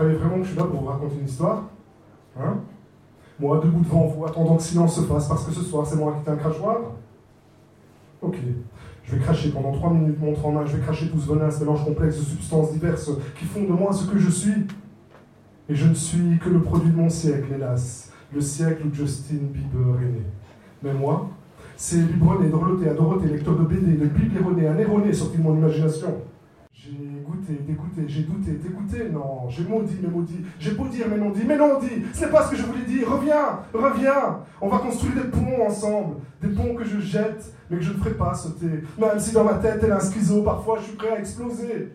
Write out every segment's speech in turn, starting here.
croyez vraiment que je suis là pour vous raconter une histoire Hein Moi, debout devant vous, attendant que silence se fasse, parce que ce soir, c'est moi qui t'ai un crachoir Ok. Je vais cracher pendant trois minutes, montre en main, je vais cracher tout ce venin, ce mélange complexe de substances diverses qui font de moi ce que je suis. Et je ne suis que le produit de mon siècle, hélas, le siècle où Justin Bieber est né. Mais moi, c'est biberonné, Dorothée, à Dorothée, lecteur de BD, de un erroné sorti de mon imagination. J'ai goûté, dégoûté, j'ai douté, dégoûté, non, j'ai maudit, mais maudit, j'ai beau dire, mais non dit, mais non dit, ce n'est pas ce que je voulais dire, reviens, reviens, on va construire des ponts ensemble, des ponts que je jette, mais que je ne ferai pas sauter, même si dans ma tête, elle a un schizo, parfois je suis prêt à exploser.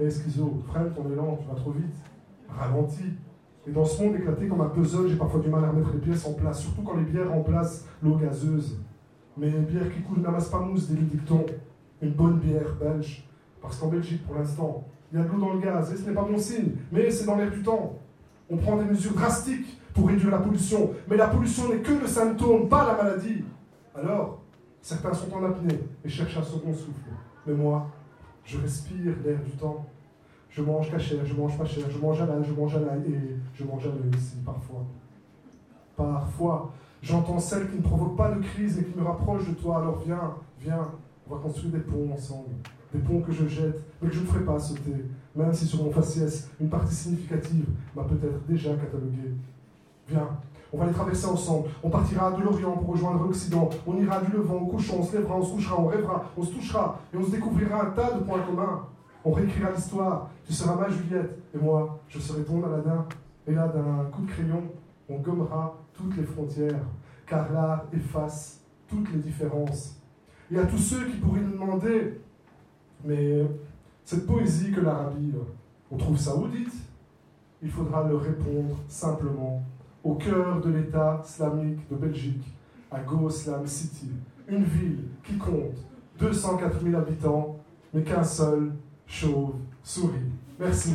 Hé, schizo, freine ton élan, tu vas trop vite, ralentis. Et dans ce monde éclaté comme un puzzle, j'ai parfois du mal à remettre les pièces en place, surtout quand les bières remplacent l'eau gazeuse. Mais une bière qui coule n'amasse pas mousse, des dicton. Une bonne bière belge, parce qu'en Belgique, pour l'instant, il y a de l'eau dans le gaz, et ce n'est pas bon signe, mais c'est dans l'air du temps. On prend des mesures drastiques pour réduire la pollution, mais la pollution n'est que le symptôme, pas la maladie. Alors, certains sont en apnée et cherchent un second souffle. Mais moi, je respire l'air du temps. Je mange cachère, je mange pas cher, je mange à l'ail, je mange à l'ail, et je mange à l'œil aussi, parfois. Parfois, j'entends celle qui ne provoque pas de crise et qui me rapproche de toi. Alors viens, viens, on va construire des ponts ensemble des ponts que je jette, mais que je ne ferai pas sauter, même si sur mon faciès, une partie significative m'a peut-être déjà catalogué. Viens, on va les traverser ensemble. On partira de l'Orient pour rejoindre l'Occident. On ira du Levant au couchant, on se lèvera, on se couchera, on rêvera, on se touchera, et on se découvrira un tas de points communs. On réécrira l'histoire. Tu seras ma Juliette, et moi, je serai ton Aladin. Et là, d'un coup de crayon, on gommera toutes les frontières, car l'art efface toutes les différences. Et à tous ceux qui pourraient nous demander mais cette poésie que l'Arabie, on trouve saoudite, il faudra leur répondre simplement au cœur de l'État islamique de Belgique, à Goslam City, une ville qui compte 204 000 habitants, mais qu'un seul chauve sourit. Merci.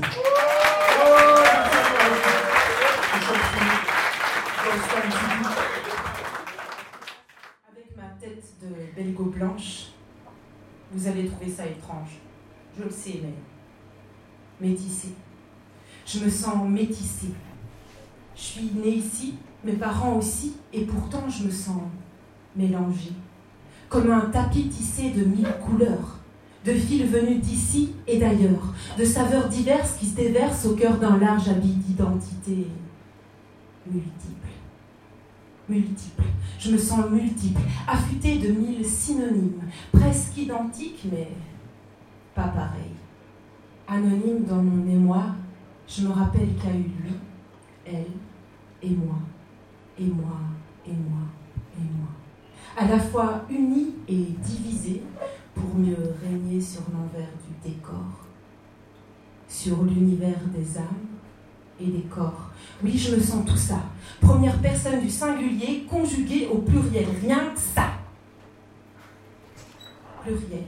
Vous allez trouver ça étrange. Je le sais, mais métissée. Je me sens métissée. Je suis née ici, mes parents aussi, et pourtant je me sens mélangée. Comme un tapis tissé de mille couleurs, de fils venus d'ici et d'ailleurs, de saveurs diverses qui se déversent au cœur d'un large habit d'identité multiple multiple. Je me sens multiple, affûtée de mille synonymes, presque identiques, mais pas pareils. Anonyme dans mon mémoire, je me rappelle qu'il y a eu lui, elle et moi, et moi, et moi, et moi. À la fois unis et divisés pour mieux régner sur l'envers du décor, sur l'univers des âmes et des corps. Oui, je me sens tout ça. Première personne du singulier conjuguée au pluriel. Rien que ça. Pluriel.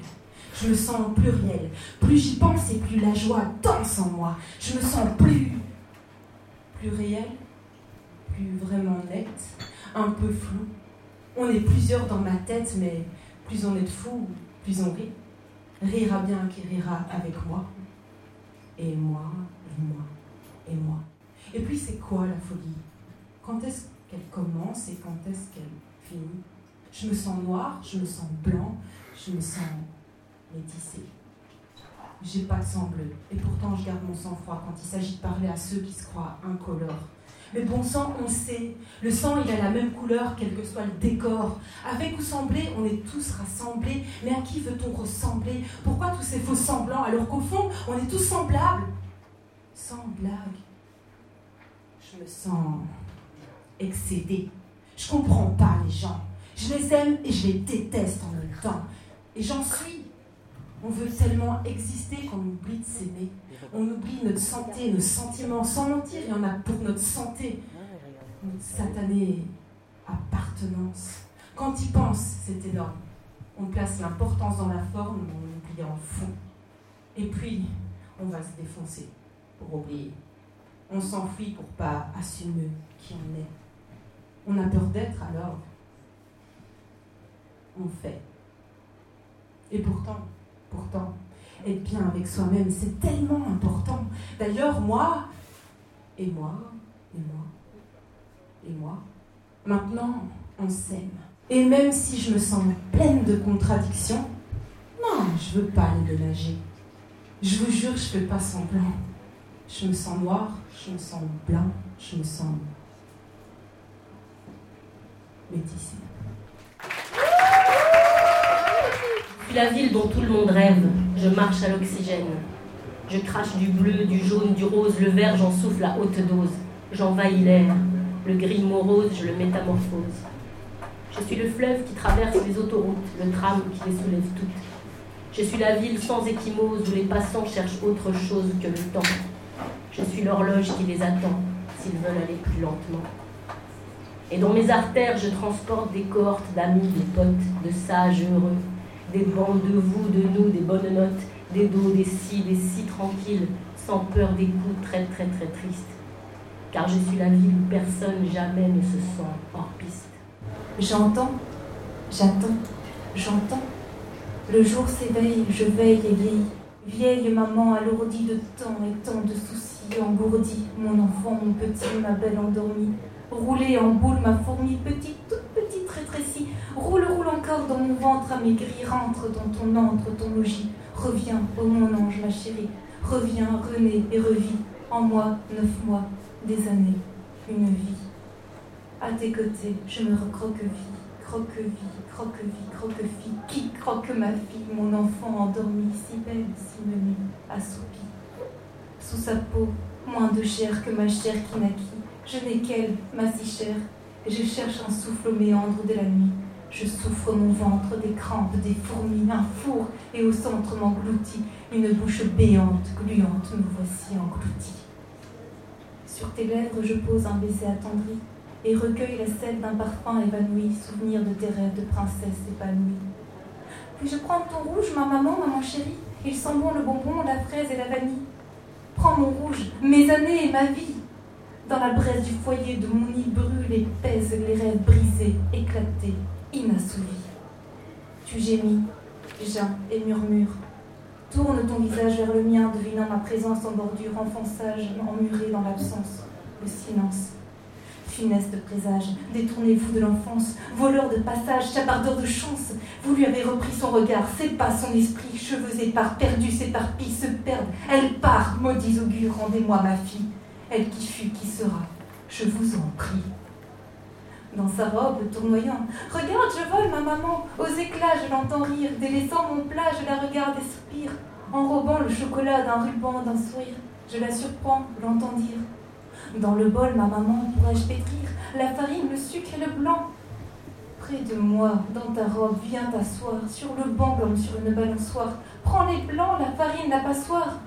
Je me sens pluriel. Plus j'y pense et plus la joie danse en moi. Je me sens plus. plus réel, plus vraiment net, un peu flou. On est plusieurs dans ma tête, mais plus on est de fous, plus on rit. Rira bien qui rira avec moi. Et moi, moi et moi. Et puis c'est quoi la folie? Quand est-ce qu'elle commence et quand est-ce qu'elle finit? Je me sens noire, je me sens blanc, je me sens métissée. J'ai pas de sang bleu et pourtant je garde mon sang-froid quand il s'agit de parler à ceux qui se croient incolores. Le bon sang, on sait. Le sang, il a la même couleur, quel que soit le décor. Avec ou semblé, on est tous rassemblés. Mais à qui veut-on ressembler? Pourquoi tous ces faux semblants alors qu'au fond, on est tous semblables? Sans blague, je me sens excédée. Je comprends pas les gens. Je les aime et je les déteste en même temps. Et j'en suis. On veut tellement exister qu'on oublie de s'aimer. On oublie notre santé, nos sentiments. Sans mentir, il y en a pour notre santé. Notre satanée appartenance. Quand il pense, c'est énorme. On place l'importance dans la forme, on oublie en fond. Et puis, on va se défoncer pour oublier. On s'enfuit pour pas assumer qui on est. On a peur d'être alors. On fait. Et pourtant, pourtant, être bien avec soi-même, c'est tellement important. D'ailleurs, moi, Et moi, et moi, et moi. Maintenant, on s'aime. Et même si je me sens pleine de contradictions, non, je veux pas les ménager. Je vous jure, je fais pas semblant. Je me sens noir, je me sens blanc, je me sens métissée. suis la ville dont tout le monde rêve. Je marche à l'oxygène. Je crache du bleu, du jaune, du rose, le vert, j'en souffle à haute dose. J'envahis l'air. Le gris morose, je le métamorphose. Je suis le fleuve qui traverse les autoroutes, le tram qui les soulève toutes. Je suis la ville sans échymose où les passants cherchent autre chose que le temps. Je suis l'horloge qui les attend s'ils veulent aller plus lentement. Et dans mes artères, je transporte des cohortes d'amis, des potes, de sages heureux, des bandes de vous, de nous, des bonnes notes, des dos, des si, des si tranquilles, sans peur des coups très très très tristes. Car je suis la ville où personne jamais ne se sent hors piste. J'entends, j'attends, j'entends. Le jour s'éveille, je veille et vieillis. Vieille maman alourdie de temps et tant de soucis, engourdie, mon enfant, mon petit, ma belle endormie, roulée en boule, ma fourmi, petite, toute petite rétrécie, roule, roule encore dans mon ventre amaigri, rentre dans ton antre, ton logis, reviens, ô mon ange, ma chérie, reviens, renaît et revis, en moi, neuf mois, des années, une vie. À tes côtés, je me recroqueville, croque-vie, croque-vie, croque-fille, qui croque ma fille, mon enfant endormi, si belle, si menue, assoupie. Sous sa peau, moins de chair que ma chair qui naquit, je n'ai qu'elle, ma si chère, et je cherche un souffle au méandre de la nuit. Je souffre mon ventre, des crampes, des fourmis, un four, et au centre m'engloutit une bouche béante, gluante, me voici engloutie. Sur tes lèvres, je pose un baiser attendri et recueille la sève d'un parfum évanoui, souvenir de tes rêves de princesse épanouie. Puis je prends ton rouge, ma maman, maman chérie. Il sent bon le bonbon, la fraise et la vanille. Prends mon rouge, mes années et ma vie. Dans la braise du foyer de mon nid brûle et pèse les rêves brisés, éclatés, inassouvis. Tu gémis, geins et murmures. Tourne ton visage vers le mien, devinant ma présence en bordure, enfonçage emmuré dans l'absence, le silence. Funeste présage, détournez-vous de l'enfance, voleur de passage, chapardeur de chance. Vous lui avez repris son regard, ses pas, son esprit, cheveux épars, perdus, s'éparpillent, se perdent. Elle part, maudits augures, rendez-moi ma fille. Elle qui fut, qui sera, je vous en prie. Dans sa robe tournoyant, regarde, je vole ma maman, aux éclats je l'entends rire, délaissant mon plat, je la regarde et soupire, enrobant le chocolat d'un ruban, d'un sourire, je la surprends, l'entends dire. Dans le bol, ma maman, pourrais-je pétrir la farine, le sucre et le blanc? Près de moi, dans ta robe, viens t'asseoir sur le banc comme sur une balançoire. Prends les blancs, la farine, la passoire.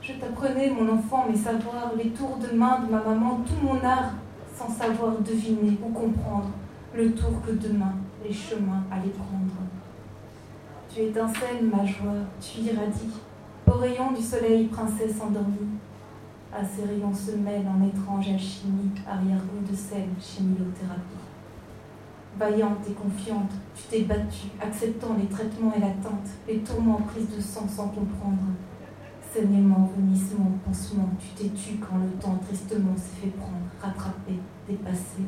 Je t'apprenais, mon enfant, mes savoirs, les tours de main de ma maman, tout mon art, sans savoir deviner ou comprendre le tour que demain les chemins allaient prendre. Tu étincelles ma joie, tu irradies, au rayon du soleil, princesse endormie. À ces rayons se mêle en étrange alchimie, arrière-goût de sel, chimiothérapie. Vaillante et confiante, tu t'es battue, acceptant les traitements et l'attente, les tourments prises de sang sans comprendre. Saignement, vomissement, pansement, tu t'es tu quand le temps tristement s'est fait prendre, rattrapé, dépassé.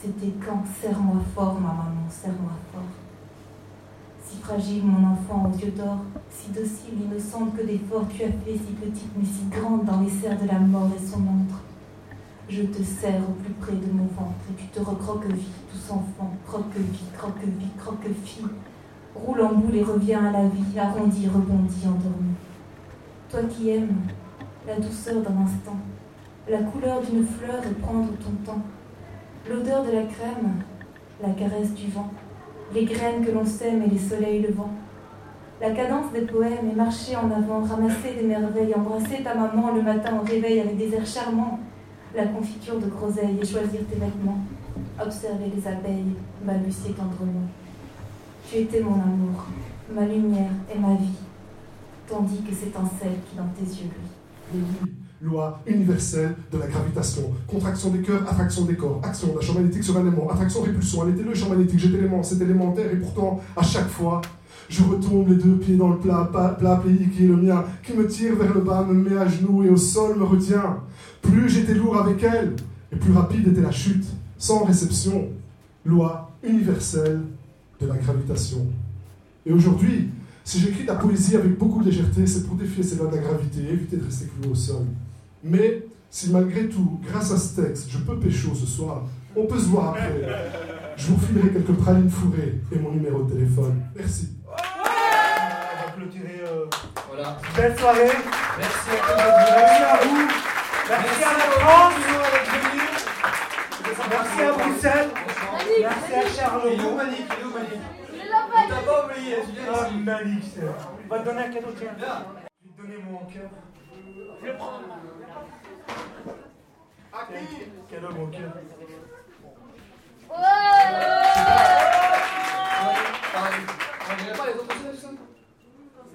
C'était quand Serre-moi fort, ma maman. Si fragile, mon enfant aux yeux d'or, si docile, innocente que d'efforts tu as fait, si petite mais si grande dans les serres de la mort et son antre. Je te serre au plus près de mon ventre et tu te recroquevilles, tous enfants, croque-vie, croque-vie, croque-fille. Roule en boule et reviens à la vie, arrondi, rebondi, endormi. Toi qui aimes la douceur d'un instant, la couleur d'une fleur et prendre ton temps, l'odeur de la crème, la caresse du vent, les graines que l'on sème et les soleils levant, la cadence des poèmes et marcher en avant, ramasser des merveilles, embrasser ta maman le matin au réveil avec des airs charmants, la confiture de groseille et choisir tes vêtements, observer les abeilles, balbutier tendrement. Tu étais mon amour, ma lumière et ma vie, tandis que c'est un sel qui dans tes yeux brille. Loi universelle de la gravitation. Contraction des cœurs, attraction des corps. Action d'un champ magnétique sur un aimant. Attraction, répulsion. Elle était le champ magnétique, j'étais l'élément, c'est élémentaire. Et pourtant, à chaque fois, Je retombe les deux pieds dans le plat, plat pays qui est le mien, qui me tire vers le bas, me met à genoux et au sol me retient. Plus j'étais lourd avec elle, et plus rapide était la chute, sans réception. Loi universelle de la gravitation. Et aujourd'hui, si j'écris la poésie avec beaucoup de légèreté, c'est pour défier ces lois de la gravité éviter de rester cloué au sol. Mais si malgré tout, grâce à ce texte, je peux pécho ce soir, on peut se voir après. Je vous filerai quelques pralines fourrées et mon numéro de téléphone. Merci. On va clôturer. Euh, voilà. Belle soirée. Merci à Merci à vous. Merci, à la France. Merci à Bruxelles. Merci à Charles. Il est où Malik? Il est où Malik? On t'a pas oublié. Ah Malik, c'est On va te donner un cadeau, tiens. Je vais te donner mon cœur. Je vais prendre. Qui Cadeau, mon cœur.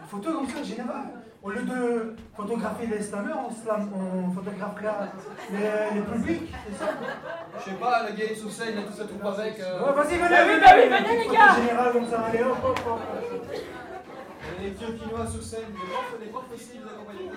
Photo comme ça, général. Au lieu de photographier les slameurs, on, slam, on photographiera les, les publics, c'est ça? Je sais pas, la game sous scène, tout ça, tout avec. Euh... Ouais, vas-y, venez, venez, venez, venez, les gars général comme ça, allez, hop, hop, hop. Les vieux quinois sur scène, les profs, les profs aussi, vous accompagnez.